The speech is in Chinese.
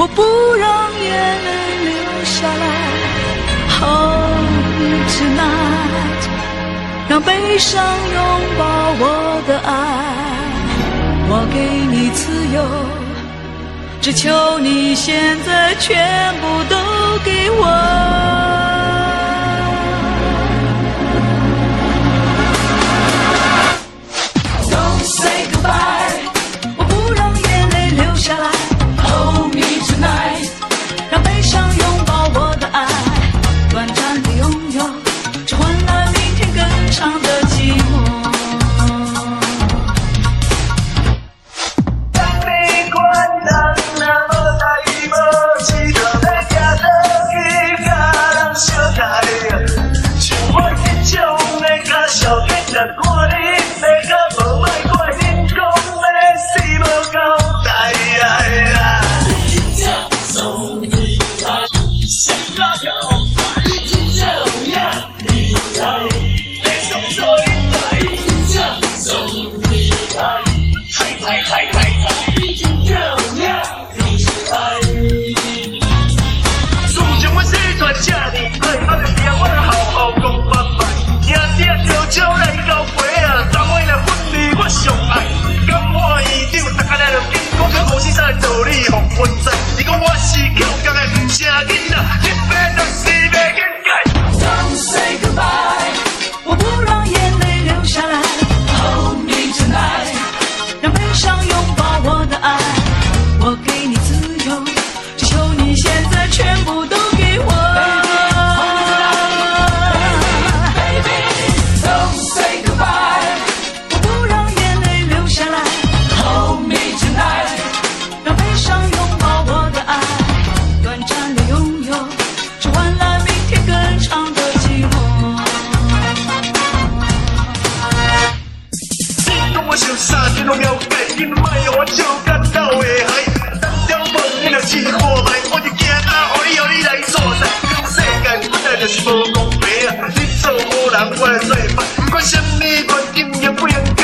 我不让眼泪流下来。Oh tonight，让悲伤拥抱我的爱。我给你自由，只求你现在全部都给我。我在我喵改禁卖，我笑看到的海，咱想问你了，是何物？我就惊啊，我哩我哩来做歹，这个世界本来就是无公平！你做好人，我做歹，不管什么原因也不应。